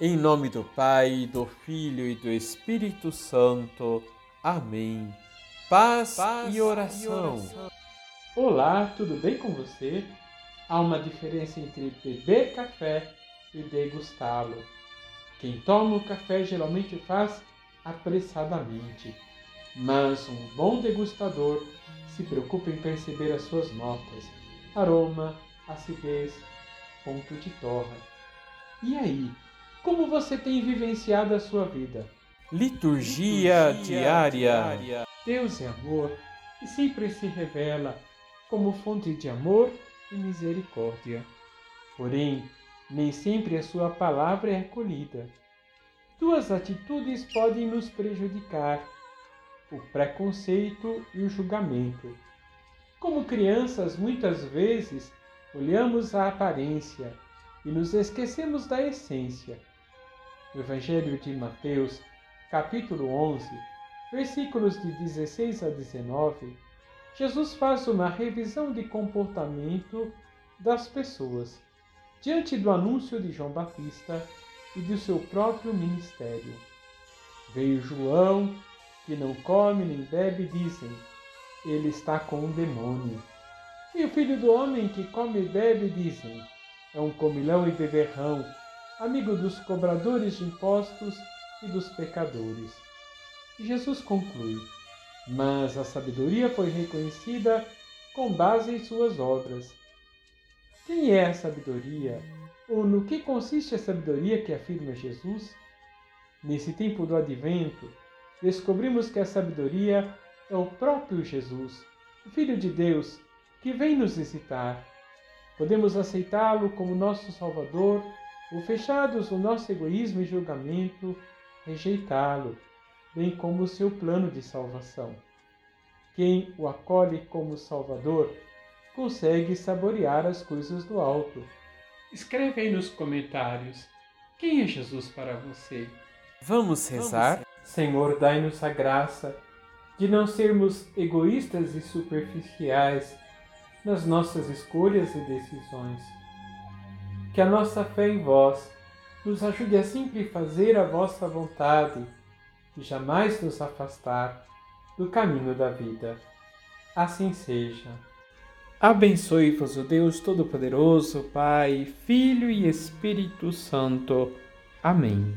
Em nome do Pai, do Filho e do Espírito Santo. Amém. Paz, Paz e, oração. e oração. Olá, tudo bem com você? Há uma diferença entre beber café e degustá-lo. Quem toma o café geralmente faz apressadamente, mas um bom degustador se preocupa em perceber as suas notas, aroma, acidez, ponto de torra. E aí, como você tem vivenciado a sua vida? Liturgia, Liturgia diária. diária. Deus é amor e sempre se revela como fonte de amor e misericórdia. Porém, nem sempre a sua palavra é acolhida. Duas atitudes podem nos prejudicar: o preconceito e o julgamento. Como crianças, muitas vezes olhamos a aparência e nos esquecemos da essência o Evangelho de Mateus, capítulo 11, versículos de 16 a 19, Jesus faz uma revisão de comportamento das pessoas diante do anúncio de João Batista e do seu próprio ministério. Veio João, que não come nem bebe, dizem, ele está com um demônio. E o filho do homem que come e bebe, dizem, é um comilão e beberrão, amigo dos cobradores de impostos e dos pecadores. E Jesus conclui: Mas a sabedoria foi reconhecida com base em suas obras. Quem é a sabedoria? Ou no que consiste a sabedoria que afirma Jesus? Nesse tempo do advento, descobrimos que a sabedoria é o próprio Jesus, o Filho de Deus, que vem nos visitar. Podemos aceitá-lo como nosso Salvador ou fechados no nosso egoísmo e julgamento, rejeitá-lo, bem como o seu plano de salvação. Quem o acolhe como Salvador consegue saborear as coisas do alto. Escreve aí nos comentários quem é Jesus para você. Vamos rezar? Senhor, dai-nos a graça de não sermos egoístas e superficiais nas nossas escolhas e decisões que a nossa fé em vós nos ajude a sempre fazer a vossa vontade e jamais nos afastar do caminho da vida. Assim seja. Abençoe-vos o Deus Todo-Poderoso, Pai, Filho e Espírito Santo. Amém.